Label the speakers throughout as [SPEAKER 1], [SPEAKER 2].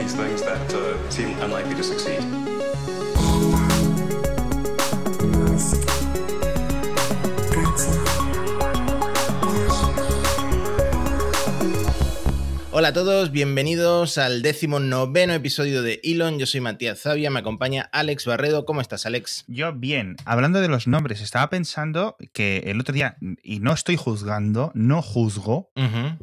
[SPEAKER 1] these things that uh, seem unlikely to succeed.
[SPEAKER 2] Hola a todos, bienvenidos al décimo noveno episodio de Elon. Yo soy Matías Zavia, me acompaña Alex Barredo. ¿Cómo estás, Alex?
[SPEAKER 3] Yo bien. Hablando de los nombres, estaba pensando que el otro día, y no estoy juzgando, no juzgo,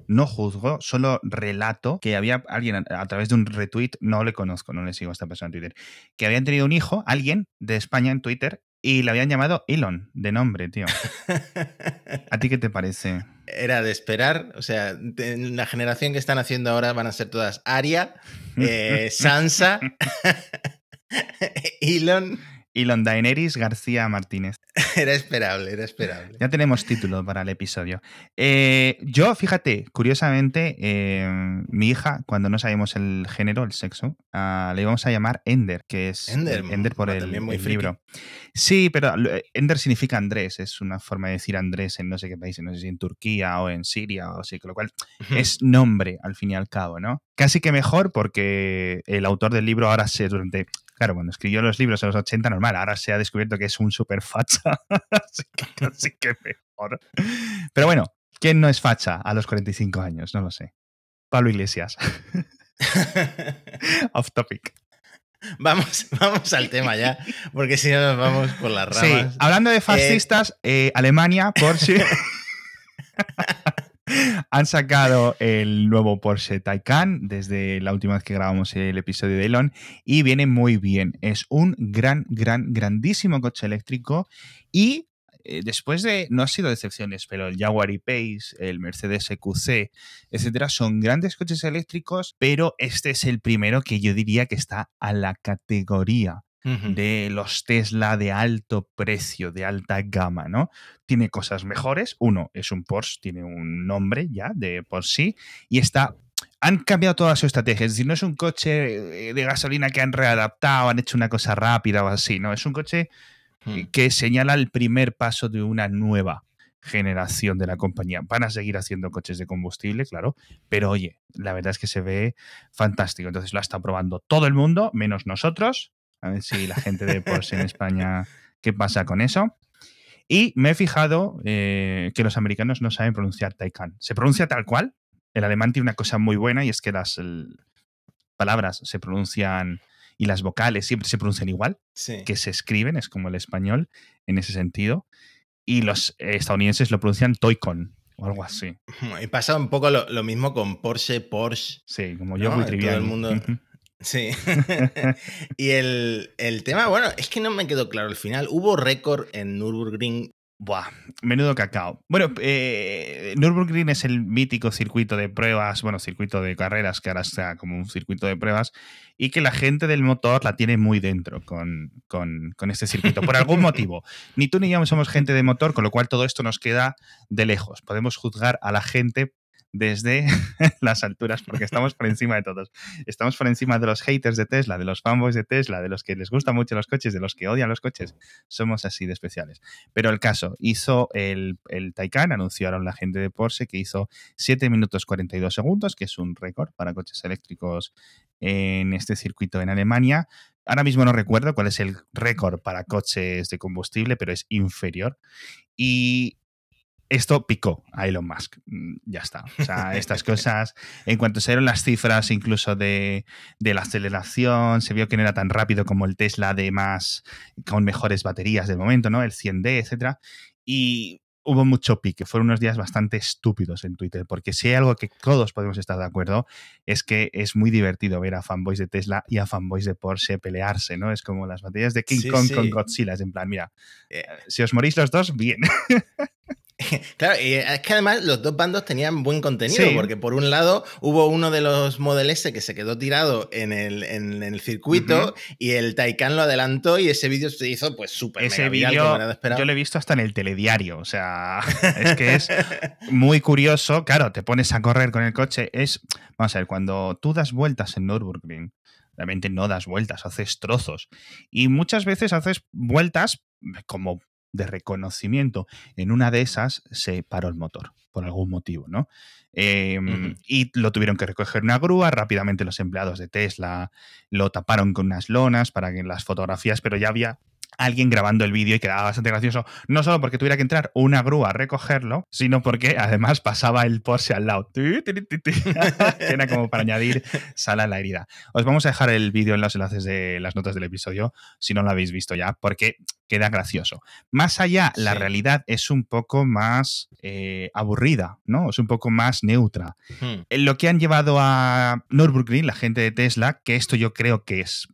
[SPEAKER 3] no juzgo, solo relato que había alguien a, a través de un retweet, no le conozco, no le sigo a esta persona en Twitter, que habían tenido un hijo, alguien de España en Twitter, y le habían llamado Elon, de nombre, tío. ¿A ti qué te parece?
[SPEAKER 2] Era de esperar, o sea, de la generación que están haciendo ahora van a ser todas Aria, eh, Sansa, Elon.
[SPEAKER 3] Elon Daenerys García Martínez.
[SPEAKER 2] Era esperable, era esperable.
[SPEAKER 3] Ya tenemos título para el episodio. Eh, yo, fíjate, curiosamente, eh, mi hija, cuando no sabíamos el género, el sexo, uh, le íbamos a llamar Ender, que es
[SPEAKER 2] Ender,
[SPEAKER 3] Ender por
[SPEAKER 2] ah,
[SPEAKER 3] el,
[SPEAKER 2] muy
[SPEAKER 3] libro. Sí, pero Ender significa Andrés, es una forma de decir Andrés en no sé qué país, no sé si en Turquía o en Siria o así, con lo cual es nombre al fin y al cabo, ¿no? Casi que mejor porque el autor del libro ahora se durante Claro, cuando escribió los libros en los 80, normal. Ahora se ha descubierto que es un super facha. así, que, así que mejor. Pero bueno, ¿quién no es facha a los 45 años? No lo sé. Pablo Iglesias. Off topic.
[SPEAKER 2] Vamos, vamos al tema ya, porque si no nos vamos por las ramas.
[SPEAKER 3] Sí, hablando de fascistas, eh, Alemania, Porsche. Han sacado el nuevo Porsche Taycan desde la última vez que grabamos el episodio de Elon y viene muy bien. Es un gran, gran, grandísimo coche eléctrico y eh, después de, no ha sido decepciones, pero el Jaguar E-Pace, el Mercedes EQC, etcétera, son grandes coches eléctricos, pero este es el primero que yo diría que está a la categoría de los Tesla de alto precio, de alta gama, ¿no? Tiene cosas mejores. Uno, es un Porsche, tiene un nombre ya de por sí, y está. Han cambiado toda su estrategia. Es decir, no es un coche de gasolina que han readaptado, han hecho una cosa rápida o así, ¿no? Es un coche
[SPEAKER 2] Hmm.
[SPEAKER 3] que señala el primer paso de una nueva generación de la compañía. Van a seguir haciendo coches de combustible, claro, pero oye, la verdad es que se ve fantástico. Entonces lo ha estado probando todo el mundo, menos nosotros. A ver si la gente de Porsche en España, ¿qué pasa con eso? Y me he fijado eh, que los americanos no saben pronunciar Taycan. Se pronuncia tal cual. El alemán tiene una cosa muy buena y es que las el, palabras se pronuncian y las vocales siempre se pronuncian igual,
[SPEAKER 2] Sí.
[SPEAKER 3] que se escriben, es como el español en ese sentido. Y los estadounidenses lo pronuncian Toycon o algo así.
[SPEAKER 2] Y pasa un poco lo, lo mismo con Porsche, Porsche.
[SPEAKER 3] Sí, como yo
[SPEAKER 2] No,
[SPEAKER 3] muy
[SPEAKER 2] todo
[SPEAKER 3] trivial.
[SPEAKER 2] el mundo-. Sí. y el, el tema, bueno, es que no me quedó claro al final. Hubo récord en Nürburgring.
[SPEAKER 3] Buah, menudo cacao. Bueno, eh, Nürburgring es el mítico circuito de pruebas, bueno, circuito de carreras que ahora está como un circuito de pruebas y que la gente del motor la tiene muy dentro con, con, con este circuito, por algún motivo. Ni tú ni yo somos gente de motor, con lo cual todo esto nos queda de lejos. Podemos juzgar a la gente desde las alturas, porque estamos por encima de todos. Estamos por encima de los haters de Tesla, de los fanboys de Tesla, de los que les gustan mucho los coches, de los que odian los coches. Somos así de especiales. Pero el caso, hizo el, el Taycan, anunciaron la gente de Porsche que hizo 7 minutos 42 segundos, que es un récord para coches eléctricos en este circuito en Alemania. Ahora mismo no recuerdo cuál es el récord para coches de combustible, pero es inferior. Y esto picó a Elon Musk. Mm, Ya está. O sea, estas cosas, en cuanto se dieron las cifras incluso de, de, la aceleración, se vio que no era tan rápido como el Tesla de más, con mejores baterías del momento, ¿no? El 100D, etcétera. Y hubo mucho pique. Fueron unos días bastante estúpidos en Twitter, porque si hay algo que todos podemos estar de acuerdo, es que es muy divertido ver a fanboys de Tesla y a fanboys de Porsche pelearse, ¿no? Es como las batallas de King
[SPEAKER 2] Sí,
[SPEAKER 3] Kong
[SPEAKER 2] sí.
[SPEAKER 3] con Godzilla. Es en plan, mira,
[SPEAKER 2] Eh,
[SPEAKER 3] si os morís los dos, bien.
[SPEAKER 2] Claro, y es que además los dos bandos tenían buen contenido,
[SPEAKER 3] Sí.
[SPEAKER 2] porque por un lado hubo uno de los Model S que se quedó tirado en el, en el circuito y el Taycan lo adelantó y ese vídeo se hizo pues súper
[SPEAKER 3] Ese vídeo yo lo he visto hasta en el telediario. O sea, es que es muy curioso. Claro, te pones a correr con el coche. Es, vamos a ver, cuando tú das vueltas en Nürburgring, realmente no das vueltas, haces trozos. Y muchas veces haces vueltas como de reconocimiento. En una de esas se paró el motor, por algún motivo, ¿no? Em, y lo tuvieron que recoger una grúa. Rápidamente los empleados de Tesla lo taparon con unas lonas para que las fotografías, pero ya había alguien grabando el vídeo y quedaba bastante gracioso, no solo porque tuviera que entrar una grúa a recogerlo, sino porque además pasaba el Porsche al lado. Era como para añadir sal a la herida. Os vamos a dejar el vídeo en los enlaces de las notas del episodio, si no lo habéis visto ya, porque queda gracioso. Más allá, la realidad es un poco más eh, aburrida, ¿no? Es un poco más neutra. Hmm. Lo que han llevado a Nürburgring, la gente de Tesla, que esto yo creo que es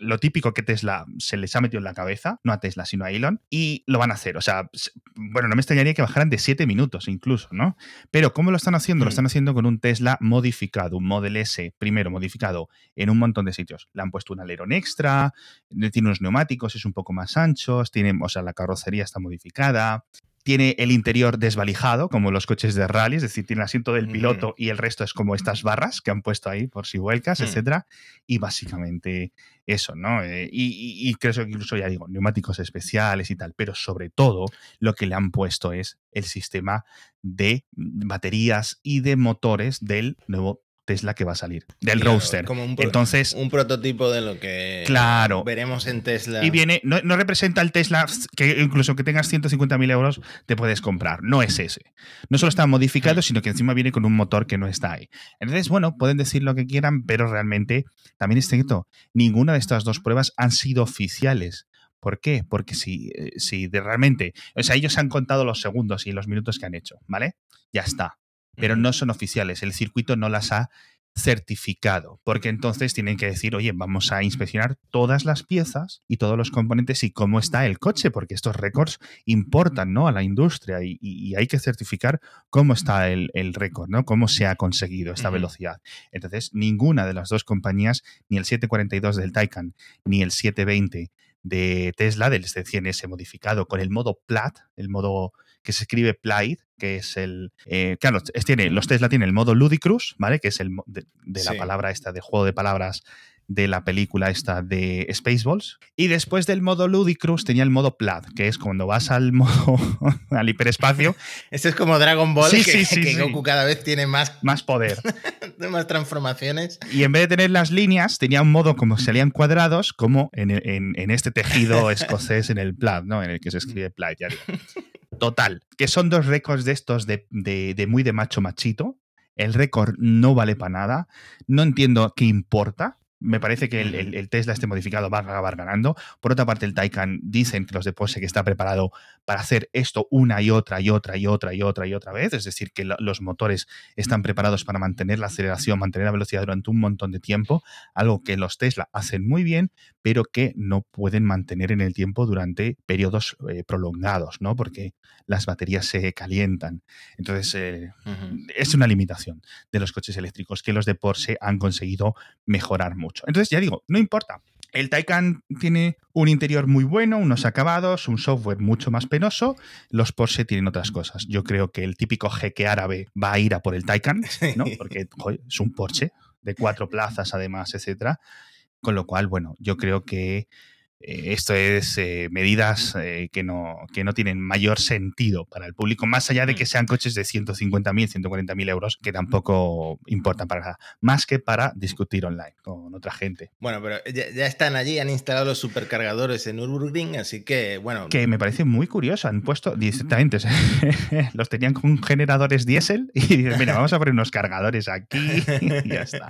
[SPEAKER 3] lo típico que Tesla se les ha metido en la cabeza, no a Tesla, sino a Elon, y lo van a hacer. O sea, bueno, no me extrañaría que bajaran de 7 minutos incluso, ¿no? Pero ¿cómo lo están haciendo? Lo hmm. están haciendo con un Tesla modificado, un Model S, primero modificado en un montón de sitios. Le han puesto un alerón extra, tiene unos neumáticos, es un poco más ancho, tiene, o sea, la carrocería está modificada, tiene el interior desvalijado, como los coches de rally, es decir, tiene el asiento del piloto y el resto es como estas barras que han puesto ahí por si vuelcas, mm. etcétera. Y básicamente eso, ¿no? Eh, y, y, creo que incluso, ya digo, neumáticos especiales y tal, pero sobre todo lo que le han puesto es el sistema de baterías y de motores del nuevo Tesla que va a salir, del roadster.
[SPEAKER 2] Como un,
[SPEAKER 3] Entonces,
[SPEAKER 2] un prototipo de lo que
[SPEAKER 3] claro,
[SPEAKER 2] veremos en Tesla.
[SPEAKER 3] Y viene, no, representa el Tesla que incluso que tengas 150.000 euros te puedes comprar. No es ese. No solo está modificado, mm. sino que encima viene con un motor que no está ahí. Entonces, bueno, pueden decir lo que quieran, pero realmente también es cierto, ninguna de estas dos pruebas han sido oficiales. ¿Por qué? Porque si, eh, si de realmente, o sea, ellos han contado los segundos y los minutos que han hecho, ¿vale? Ya está pero no son oficiales. El circuito no las ha certificado, porque entonces tienen que decir, oye, vamos a inspeccionar todas las piezas y todos los componentes y cómo está el coche, porque estos récords importan ¿no? a la industria y, hay que certificar cómo está el, récord, ¿no? cómo se ha conseguido esta velocidad. Entonces, ninguna de las dos compañías, ni el 742 del Taycan, ni el 720 de Tesla, del C100S modificado con el modo PLAT, el modo que se escribe Plaid, que es el. Eh, claro, tiene, los Tesla tienen el modo Ludicrous, ¿vale? Que es el de, la palabra esta de juego de palabras de la película esta de Spaceballs. Y después del modo Ludicrous tenía el modo Plaid, que es cuando vas al modo al hiperespacio.
[SPEAKER 2] Este es como Dragon Ball, que, que Goku cada vez tiene más,
[SPEAKER 3] más poder.
[SPEAKER 2] más transformaciones.
[SPEAKER 3] Y en vez de tener las líneas, tenía un modo como salían cuadrados, como en, en, este tejido escocés en el Plaid, ¿no? En el que se escribe Plaid, ya Total, que son dos récords de estos de, de, muy de macho machito. El récord no vale para nada. No entiendo qué importa me parece que el, Tesla este modificado va a acabar ganando. Por otra parte, el Taycan dicen que los de Porsche que está preparado para hacer esto una y otra y otra y otra y otra y otra vez. Es decir, que los motores están preparados para mantener la aceleración, mantener la velocidad durante un montón de tiempo, algo que los Tesla hacen muy bien, pero que no pueden mantener en el tiempo durante periodos eh, prolongados, ¿no? Porque las baterías se calientan. Entonces, eh, es una limitación de los coches eléctricos que los de Porsche han conseguido mejorar mucho. Entonces, ya digo, no importa. El Taycan tiene un interior muy bueno, unos acabados, un software mucho más penoso. Los Porsche tienen otras cosas. Yo creo que el típico jeque árabe va a ir a por el Taycan, ¿no? Porque es un Porsche de cuatro plazas, además, etcétera. Con lo cual, bueno, yo creo que eh, esto es eh, medidas eh, que, no, que no tienen mayor sentido para el público, más allá de que mm. sean coches de 150.000, 140.000 euros, que tampoco importan para nada, más que para discutir online con otra gente.
[SPEAKER 2] Bueno, pero ya, están allí, han instalado los supercargadores en Nürburgring, así que, bueno...
[SPEAKER 3] Que me parece muy curioso, han puesto directamente, los tenían con generadores diésel y mira, vamos a poner unos cargadores aquí y ya está.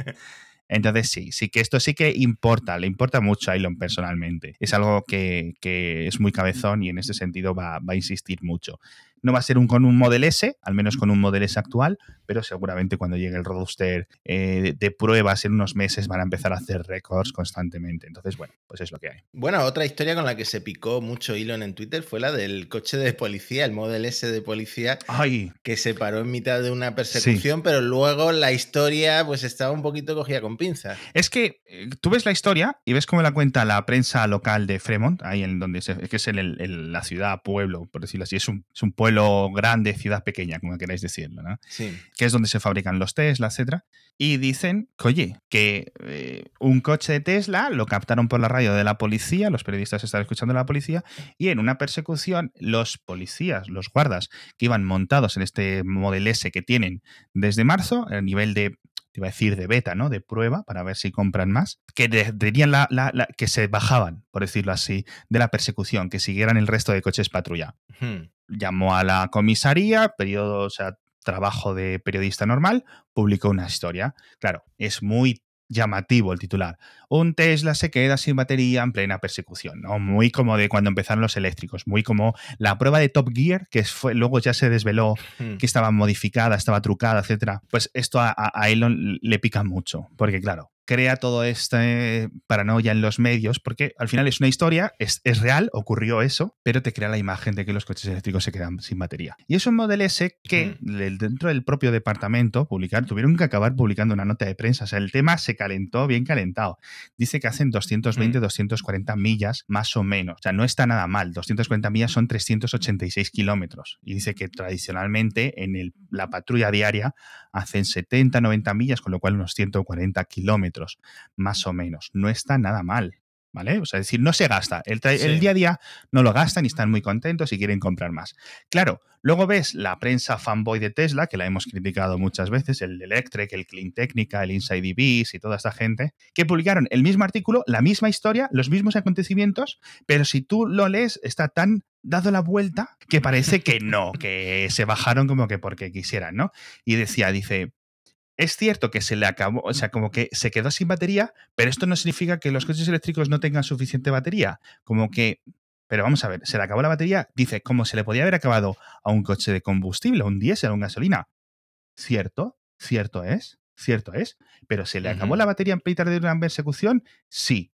[SPEAKER 3] Entonces sí, sí que esto sí que importa, le importa mucho a Elon personalmente. Es algo que, es muy cabezón y en ese sentido va, va a insistir mucho. No va a ser un, con un Model S, al menos con un Model S actual, pero seguramente cuando llegue el Roadster eh, de, pruebas en unos meses van a empezar a hacer récords constantemente. Entonces, bueno, pues es lo que hay.
[SPEAKER 2] Bueno, otra historia con la que se picó mucho Elon en Twitter fue la del coche de policía, el Model S de policía,
[SPEAKER 3] Ay.
[SPEAKER 2] que se paró en mitad de una persecución, pero luego la historia pues estaba un poquito cogida con pinzas.
[SPEAKER 3] Es que eh, tú ves la historia y ves cómo la cuenta la prensa local de Fremont, ahí en donde se, que es en la ciudad, pueblo, por decirlo así, es un, es un pueblo pueblo grande, ciudad pequeña, como queráis decirlo, ¿no?
[SPEAKER 2] Sí.
[SPEAKER 3] que es donde se fabrican los Tesla, etcétera. Y dicen que, oye, que eh, un coche de Tesla lo captaron por la radio de la policía, los periodistas estaban escuchando a la policía, y en una persecución, los policías, los guardas que iban montados en este Model S que tienen desde marzo, a nivel de te iba a decir de beta, ¿no? De prueba, para ver si compran más, que tenían la, la- la- que se bajaban, por decirlo así, de la persecución, que siguieran el resto de coches patrulla
[SPEAKER 2] Hmm.
[SPEAKER 3] Llamó a la comisaría, periodo, o sea, trabajo de periodista normal, publicó una historia. Claro, es muy llamativo el titular. Un Tesla se queda sin batería en plena persecución, ¿no? Muy como de cuando empezaron los eléctricos, muy como la prueba de Top Gear, que fue, luego ya se desveló
[SPEAKER 2] Hmm.
[SPEAKER 3] que estaba modificada, estaba trucada, etcétera. Pues esto a, a- a Elon le pica mucho, porque claro, crea todo este paranoia en los medios, porque al final es una historia, es, es real, ocurrió eso, pero te crea la imagen de que los coches eléctricos se quedan sin batería. Y es un Model S que dentro del propio departamento publicar, tuvieron que acabar publicando una nota de prensa. O sea, el tema se calentó bien calentado. Dice que hacen 220, 240 millas más o menos. O sea, no está nada mal. 240 millas son 386 kilómetros. Y dice que tradicionalmente en el- la patrulla diaria hacen 70, 90 millas, con lo cual unos 140 kilómetros, más o menos. No está nada mal. ¿Vale? O sea, es decir, no se gasta. El, tra-
[SPEAKER 2] Sí.
[SPEAKER 3] el día a día no lo gastan y están muy contentos y quieren comprar más. Claro, luego ves la prensa fanboy de Tesla, que la hemos criticado muchas veces, el Electric, el Clean Technica, el Inside EVs y toda esta gente, que publicaron el mismo artículo, la misma historia, los mismos acontecimientos, pero si tú lo lees, está tan dado la vuelta que parece que no, que se bajaron como que porque quisieran, ¿no? Y decía, dice, es cierto que se le acabó, o sea, como que se quedó sin batería, pero esto no significa que los coches eléctricos no tengan suficiente batería. Como que, pero vamos a ver, se le acabó la batería, dice, como se le podía haber acabado a un coche de combustible, a un diésel, a una gasolina. Cierto, cierto es, cierto es, pero se le acabó la batería en Peter de una persecución, sí,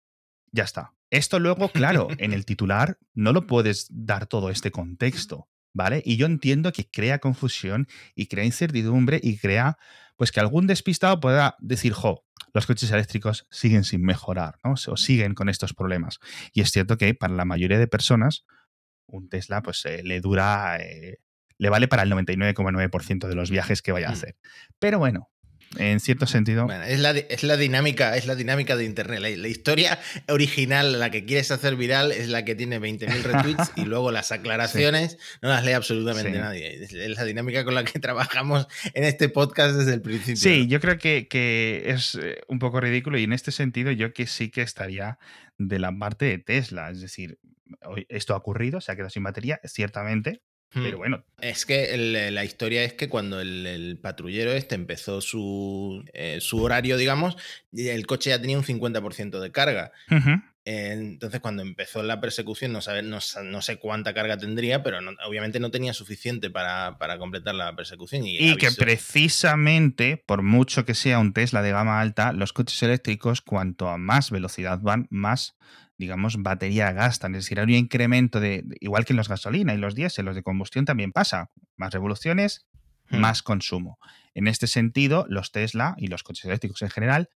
[SPEAKER 3] ya está. Esto luego, claro, en el titular no lo puedes dar todo este contexto, ¿vale? Y yo entiendo que crea confusión y crea incertidumbre y crea, pues que algún despistado pueda decir, jo, los coches eléctricos siguen sin mejorar, ¿no? O siguen con estos problemas. Y es cierto que para la mayoría de personas, un Tesla, pues eh, le dura, eh, le vale para el 99,9% de los viajes que vaya a
[SPEAKER 2] Mm.
[SPEAKER 3] hacer. Pero bueno, en cierto sentido,
[SPEAKER 2] Bueno, es la, es la dinámica, es la dinámica de internet. La, la historia original, la que quieres hacer viral, es la que tiene 20.000 retweets y luego las aclaraciones no las lee absolutamente
[SPEAKER 3] Sí.
[SPEAKER 2] nadie. Es, la dinámica con la que trabajamos en este podcast desde el principio.
[SPEAKER 3] Sí, yo creo que, que es eh, un poco ridículo y en este sentido yo que sí que estaría de la parte de Tesla. Es decir, esto ha ocurrido, se ha quedado sin batería, ciertamente. Pero bueno,
[SPEAKER 2] Es que el- la historia es que cuando el, el patrullero este empezó su, eh, su horario, digamos, el coche ya tenía un 50% de carga. Eh, Entonces, cuando empezó la persecución, no, sabe- no, no sé cuánta carga tendría, pero no- obviamente no tenía suficiente para, para completar la persecución. Y,
[SPEAKER 3] Y que precisamente, por mucho que sea un Tesla de gama alta, los coches eléctricos, cuanto a más velocidad van, más, digamos, batería gastan. Es decir, hay un incremento de, igual que en los gasolina y los diésel, los de combustión también pasa. Más revoluciones,
[SPEAKER 2] Hmm.
[SPEAKER 3] más consumo. En este sentido, los Tesla y los coches eléctricos en general,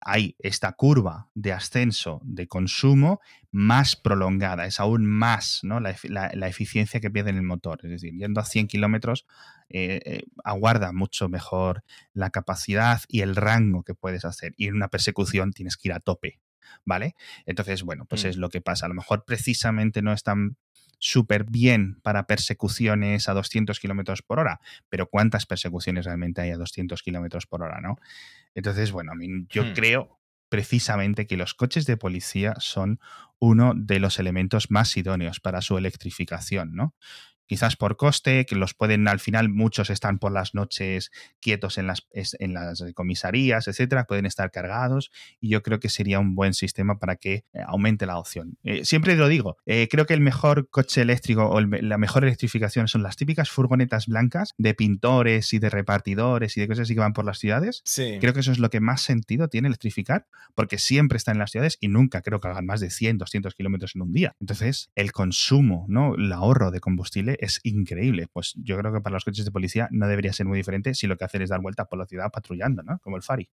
[SPEAKER 3] hay esta curva de ascenso de consumo más prolongada, es aún más ¿no? la, efi- la- la eficiencia que pierde en el motor. Es decir, yendo a 100 kilómetros, eh, eh, aguarda mucho mejor la capacidad y el rango que puedes hacer. Y en una persecución tienes que ir a tope, ¿vale? Entonces, bueno, pues
[SPEAKER 2] Mm.
[SPEAKER 3] es lo que pasa. A lo mejor precisamente no están súper bien para persecuciones a 200 kilómetros por hora, pero ¿cuántas persecuciones realmente hay a 200 kilómetros por hora, no? Entonces, bueno, yo
[SPEAKER 2] Hmm.
[SPEAKER 3] creo precisamente que los coches de policía son uno de los elementos más idóneos para su electrificación, ¿no? Quizás por coste, que los pueden, al final muchos están por las noches quietos en las, en las comisarías, etcétera, pueden estar cargados y yo creo que sería un buen sistema para que eh, aumente la opción. Eh, siempre lo digo, eh, creo que el mejor coche eléctrico o el la mejor electrificación son las típicas furgonetas blancas de pintores y de repartidores y de cosas así que van por las ciudades.
[SPEAKER 2] Sí.
[SPEAKER 3] Creo que eso es lo que más sentido tiene electrificar, porque siempre están en las ciudades y nunca creo que hagan más de 100, 200 kilómetros en un día. Entonces, el consumo, ¿no? El ahorro de combustible es increíble. Pues yo creo que para los coches de policía no debería ser muy diferente si lo que hacen es dar vueltas por la ciudad patrullando, ¿no? Como el Fari.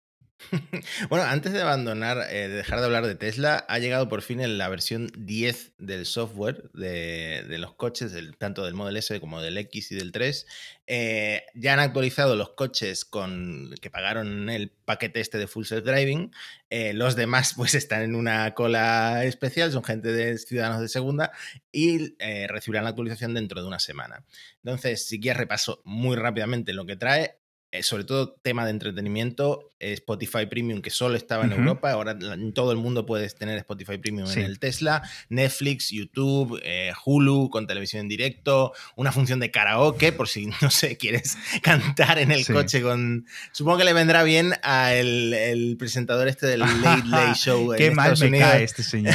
[SPEAKER 2] Bueno, antes de abandonar, eh, de dejar de hablar de Tesla, ha llegado por fin en la versión 10 del software de, los coches, tanto del Model S como del X y del 3. Eh, ya han actualizado los coches con que pagaron el paquete este de Full Self Driving. Eh, los demás, pues, están en una cola especial, son gente de ciudadanos de segunda y recibirán la actualización dentro de una semana. Entonces, si quieres repaso muy rápidamente lo que trae, sobre todo tema de entretenimiento, Spotify Premium, que solo estaba en. Europa, ahora todo el mundo puedes tener Spotify Premium
[SPEAKER 3] Sí.
[SPEAKER 2] en el Tesla, Netflix, YouTube, eh, Hulu con televisión en directo, una función de karaoke, por si, no sé, quieres cantar en el
[SPEAKER 3] Sí.
[SPEAKER 2] coche con... Supongo que le vendrá bien al el presentador este del Late Late Show. en
[SPEAKER 3] Qué mal
[SPEAKER 2] Estados
[SPEAKER 3] me
[SPEAKER 2] Unidos.
[SPEAKER 3] cae este señor.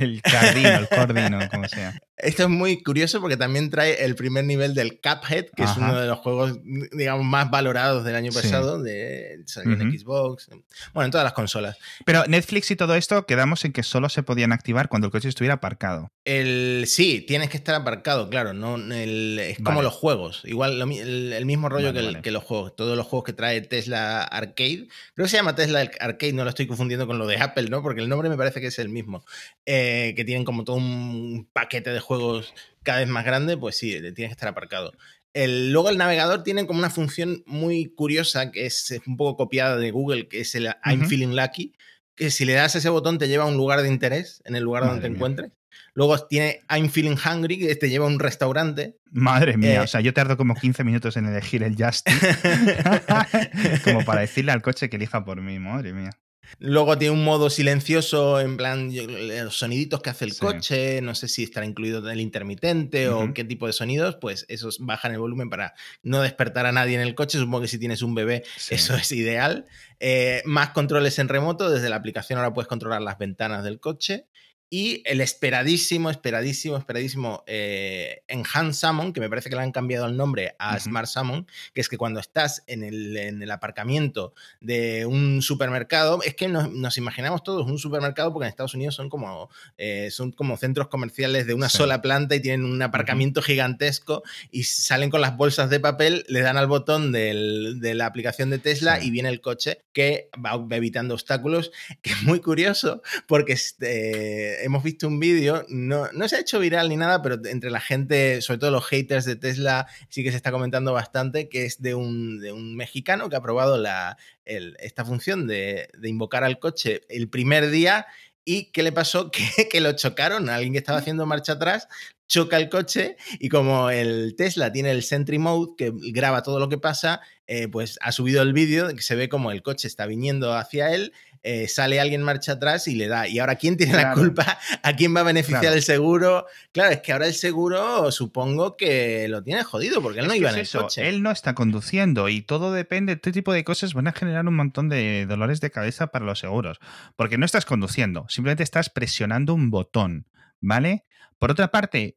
[SPEAKER 3] el cardino, el cordino, como sea.
[SPEAKER 2] Esto es muy curioso porque también trae el primer nivel del Cuphead, que es uno de los juegos, digamos, más valorados del año
[SPEAKER 3] Sí.
[SPEAKER 2] pasado, de salió en. Xbox, bueno, en todas las consolas.
[SPEAKER 3] Pero Netflix y todo esto quedamos en que solo se podían activar cuando el coche estuviera aparcado.
[SPEAKER 2] El, sí, tienes que estar aparcado, claro, no el- es como los juegos, igual lo el, el mismo rollo
[SPEAKER 3] Vale,
[SPEAKER 2] que, el-
[SPEAKER 3] vale.
[SPEAKER 2] que los juegos, todos los juegos que trae Tesla Arcade, creo que se llama Tesla Arcade, no lo estoy confundiendo con lo de Apple, ¿no? Porque el nombre me parece que es el mismo, eh, que tienen como todo un paquete de juegos cada vez más grande, pues sí, tienes que estar aparcado. El, luego el navegador tiene como una función muy curiosa que es, un poco copiada de Google, que es el I'm feeling lucky, que si le das ese botón te lleva a un lugar de interés en el lugar donde te
[SPEAKER 3] mía.
[SPEAKER 2] encuentres. Luego tiene I'm feeling hungry, que te lleva a un restaurante.
[SPEAKER 3] Madre mía,
[SPEAKER 2] Eh.
[SPEAKER 3] o sea, yo tardo como 15 minutos en elegir el Justin. como para decirle al coche que elija por mí, madre mía.
[SPEAKER 2] Luego tiene un modo silencioso, en plan yo- los soniditos que hace el
[SPEAKER 3] Sí.
[SPEAKER 2] coche, no sé si estará incluido el intermitente o qué tipo de sonidos, pues esos bajan el volumen para no despertar a nadie en el coche. Supongo que si tienes un bebé
[SPEAKER 3] Sí.
[SPEAKER 2] eso es ideal. Eh, más controles en remoto, desde la aplicación ahora puedes controlar las ventanas del coche. Y el esperadísimo, esperadísimo, esperadísimo eh, Enhanced Summon, que me parece que le han cambiado el nombre a. Smart Summon, que es que cuando estás en el, en el aparcamiento de un supermercado, es que nos, nos imaginamos todos un supermercado porque en Estados Unidos son como, eh, son como centros comerciales de una
[SPEAKER 3] Sí.
[SPEAKER 2] sola planta y tienen un aparcamiento gigantesco y salen con las bolsas de papel, le dan al botón del- de la aplicación de Tesla
[SPEAKER 3] Sí.
[SPEAKER 2] y viene el coche que va evitando obstáculos, que es muy curioso porque este, hemos visto un vídeo, no, no se ha hecho viral ni nada, pero entre la gente, sobre todo los haters de Tesla, sí que se está comentando bastante, que es de un, de un mexicano que ha probado la, esta función de, de invocar al coche el primer día. ¿Y qué le pasó? Que, que lo chocaron. Alguien que estaba haciendo marcha atrás choca el coche y como el Tesla tiene el Sentry Mode que graba todo lo que pasa, eh, pues ha subido el vídeo de que se ve como el coche está viniendo hacia él, eh, sale alguien marcha atrás y le da. Y ahora, ¿quién tiene la culpa? ¿A quién va a beneficiar
[SPEAKER 3] Claro.
[SPEAKER 2] el seguro? Claro, es que ahora el seguro supongo que lo tiene jodido porque él no
[SPEAKER 3] Es
[SPEAKER 2] iba
[SPEAKER 3] es
[SPEAKER 2] en el coche.
[SPEAKER 3] Él no está conduciendo y todo depende. Este tipo de cosas van a generar un montón de dolores de cabeza para los seguros. Porque no estás conduciendo, simplemente estás presionando un botón, ¿vale? Por otra parte,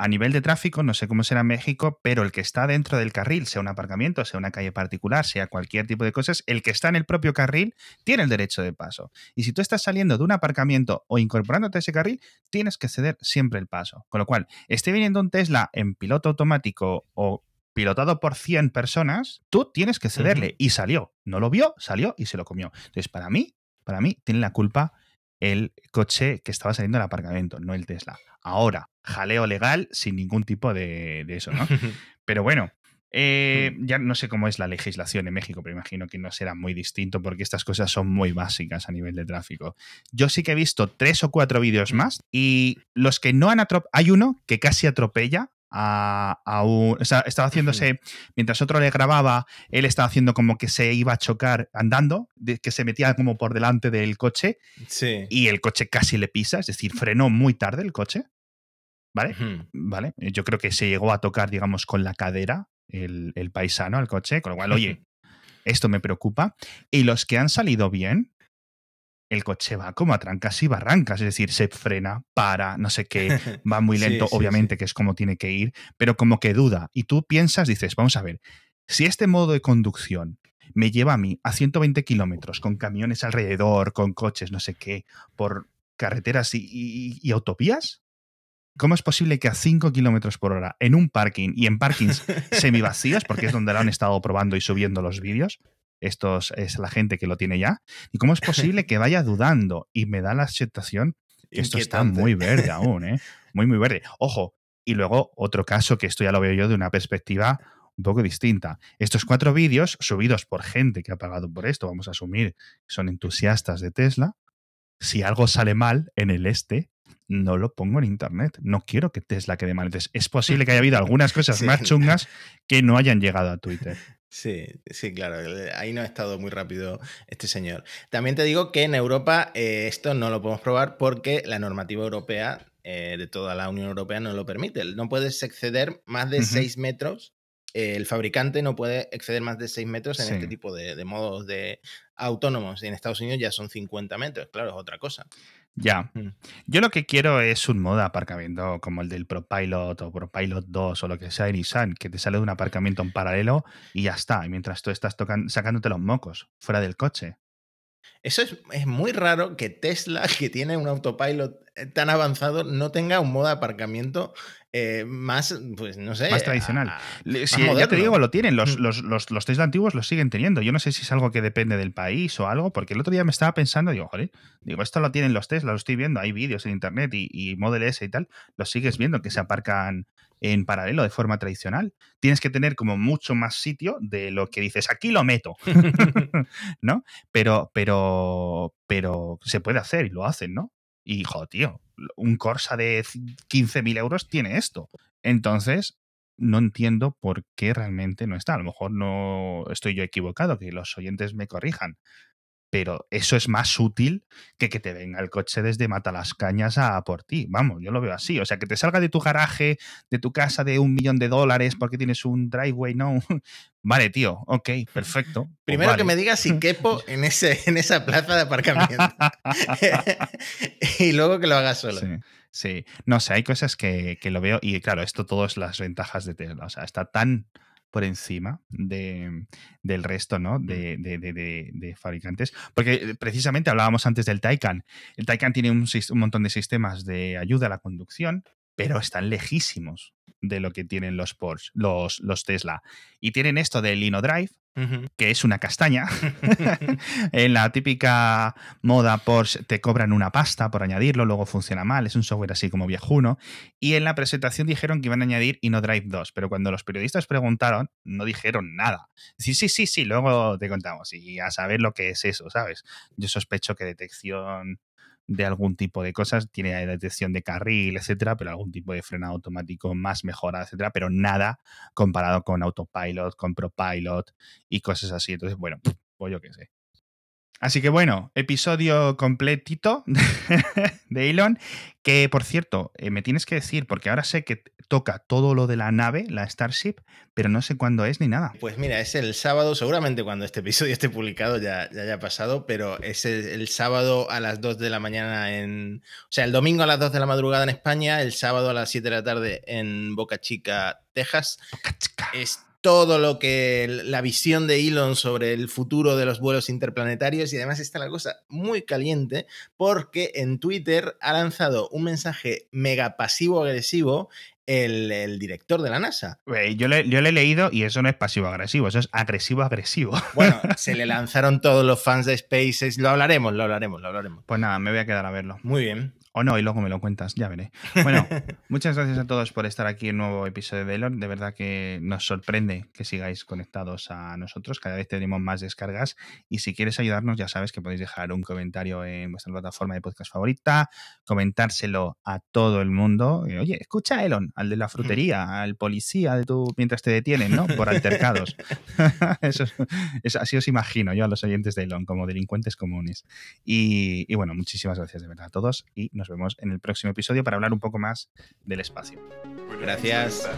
[SPEAKER 3] a nivel de tráfico, no sé cómo será en México, pero el que está dentro del carril, sea un aparcamiento, sea una calle particular, sea cualquier tipo de cosas, el que está en el propio carril tiene el derecho de paso. Y si tú estás saliendo de un aparcamiento o incorporándote a ese carril, tienes que ceder siempre el paso. Con lo cual, esté viniendo un Tesla en piloto automático o pilotado por 100 personas, tú tienes que cederle. Y salió. No lo vio, salió y se lo comió. Entonces, para mí, para mí, tiene la culpa el coche que estaba saliendo del aparcamiento, no el Tesla. Ahora, jaleo legal sin ningún tipo de, de eso, ¿no? Pero bueno, eh, ya no sé cómo es la legislación en México, pero imagino que no será muy distinto porque estas cosas son muy básicas a nivel de tráfico. Yo sí que he visto tres o cuatro vídeos más y los que no han atropellado, hay uno que casi atropella. A, a un, o sea, estaba haciéndose, mientras otro le grababa, él estaba haciendo como que se iba a chocar andando, de- que se metía como por delante del coche
[SPEAKER 2] Sí.
[SPEAKER 3] y el coche casi le pisa, es decir, frenó muy tarde el coche. ¿Vale? ¿Vale? Yo creo que se llegó a tocar, digamos, con la cadera el, el paisano al coche, con lo cual, oye, esto me preocupa. Y los que han salido bien, el coche va como a trancas y barrancas, es decir, se frena, para, no sé qué, va muy
[SPEAKER 2] Sí,
[SPEAKER 3] lento,
[SPEAKER 2] sí,
[SPEAKER 3] obviamente, que es como tiene que ir, pero como que duda. Y tú piensas, dices, vamos a ver, si este modo de conducción me lleva a mí a 120 kilómetros, con camiones alrededor, con coches, no sé qué, por carreteras y, y- y autovías, ¿cómo es posible que a 5 kilómetros por hora, en un parking y en parkings semivacíos, porque es donde lo han estado probando y subiendo los vídeos, estos es la gente que lo tiene ya. ¿Y cómo es posible que vaya dudando? Y me da la aceptación que esto está muy verde aún, ¿eh? Muy, muy verde. Ojo, y luego otro caso que esto ya lo veo yo de una perspectiva un poco distinta. Estos cuatro vídeos subidos por gente que ha pagado por esto, vamos a asumir son entusiastas de Tesla. Si algo sale mal en el este, no lo pongo en internet. No quiero que Tesla quede mal. Entonces, es posible que haya habido algunas cosas
[SPEAKER 2] Sí.
[SPEAKER 3] más chungas que no hayan llegado a Twitter.
[SPEAKER 2] Sí, sí, claro. Ahí no ha estado muy rápido este señor. También te digo que en Europa eh, esto no lo podemos probar porque la normativa europea eh, de toda la Unión Europea no lo permite. No puedes exceder más de
[SPEAKER 3] Ujú.
[SPEAKER 2] 6 metros. eh, el fabricante no puede exceder más de 6 metros en
[SPEAKER 3] Sí.
[SPEAKER 2] este tipo de, de modos de autónomos. Y en Estados Unidos ya son 50 metros. Claro, es otra cosa.
[SPEAKER 3] Ya.
[SPEAKER 2] Mm.
[SPEAKER 3] Yo lo que quiero es un modo de aparcamiento como el del ProPilot o ProPilot 2 o lo que sea de Nissan, que te sale de un aparcamiento en paralelo y ya está. Mientras tú estás tocan- sacándote los mocos fuera del coche.
[SPEAKER 2] Eso es, es muy raro que Tesla, que tiene un autopilot tan avanzado, no tenga un modo de aparcamiento eh, más, pues no sé.
[SPEAKER 3] Más tradicional.
[SPEAKER 2] a- más
[SPEAKER 3] Si, ya te digo, lo tienen. Los,
[SPEAKER 2] Mm.
[SPEAKER 3] los, los, los Tesla antiguos los siguen teniendo. Yo no sé si es algo que depende del país o algo, porque el otro día me estaba pensando, digo, joder, digo, esto lo tienen los Tesla, lo estoy viendo, hay vídeos en internet y, y Model S y tal, los sigues viendo que se aparcan en paralelo de forma tradicional. Tienes que tener como mucho más sitio de lo que dices, aquí lo meto, ¿no? Pero, pero, pero se puede hacer y lo hacen, ¿no? Y, joder, tío, un Corsa de 15.000 euros tiene esto. Entonces, no entiendo por qué realmente no está. A lo mejor no estoy yo equivocado, que los oyentes me corrijan. Pero eso es más útil que que te venga el coche desde Matalascañas a por ti. Vamos, yo lo veo así. O sea, que te salga de tu garaje, de tu casa de un millón de dólares porque tienes un driveway, no. Vale, tío, ok, perfecto. Pues
[SPEAKER 2] Primero que me digas si quepo en, ese, en esa plaza de aparcamiento. y luego que lo hagas solo.
[SPEAKER 3] Sí, sí. No sé, hay cosas que, que lo veo y claro, esto todo es las ventajas de Tesla. O sea, está tan por encima de, del resto, ¿no? De, de- de- fabricantes. Porque precisamente hablábamos antes del Taycan. El Taycan tiene un, un montón de sistemas de ayuda a la conducción, pero están lejísimos de lo que tienen los Porsche, los, los Tesla. Y tienen esto del InnoDrive,
[SPEAKER 2] Ujú.
[SPEAKER 3] que es una castaña. en la típica moda Porsche te cobran una pasta por añadirlo, luego funciona mal, es un software así como viejuno. Y en la presentación dijeron que iban a añadir InnoDrive 2, pero cuando los periodistas preguntaron, no dijeron nada. Sí, sí, sí, sí, luego te contamos. Y a saber lo que es eso, ¿sabes? Yo sospecho que detección de algún tipo de cosas, tiene detección de carril, etcétera, pero algún tipo de frenado automático más mejorado, etcétera, pero nada comparado con Autopilot, con ProPilot y cosas así. Entonces, bueno, pues yo qué sé. Así que bueno, episodio completito de Elon, que por cierto, eh, me tienes que decir, porque ahora sé que toca todo lo de la nave, la Starship, pero no sé cuándo es ni nada.
[SPEAKER 2] Pues mira, es el sábado, seguramente cuando este episodio esté publicado ya, ya haya pasado, pero es el, el sábado a las 2 de la mañana en... O sea, el domingo a las 2 de la madrugada en España, el sábado a las 7 de la tarde en Boca Chica, Texas. Es todo lo que la visión de Elon sobre el futuro de los vuelos interplanetarios y además está la cosa muy caliente porque en Twitter ha lanzado un mensaje mega pasivo agresivo el, el director de la NASA.
[SPEAKER 3] Yo le, yo le he leído y eso no es pasivo-agresivo, eso es agresivo-agresivo.
[SPEAKER 2] Bueno, se le lanzaron todos los fans de SpaceX. Lo hablaremos, lo hablaremos, lo hablaremos.
[SPEAKER 3] Pues nada, me voy a quedar a verlo.
[SPEAKER 2] Muy bien.
[SPEAKER 3] O no, y luego me lo cuentas, ya veré. Bueno, muchas gracias a todos por estar aquí en un nuevo episodio de Elon. De verdad que nos sorprende que sigáis conectados a nosotros. Cada vez tenemos más descargas. Y si quieres ayudarnos, ya sabes que podéis dejar un comentario en vuestra plataforma de podcast favorita, comentárselo a todo el mundo. Oye, escucha a Elon, al de la frutería, al policía de tu mientras te detienen, ¿no? Por altercados. eso, es- eso- así os imagino yo a los oyentes de Elon, como delincuentes comunes. Y, y bueno, muchísimas gracias de verdad a todos y nos vemos en el próximo episodio para hablar un poco más del espacio.
[SPEAKER 2] Gracias.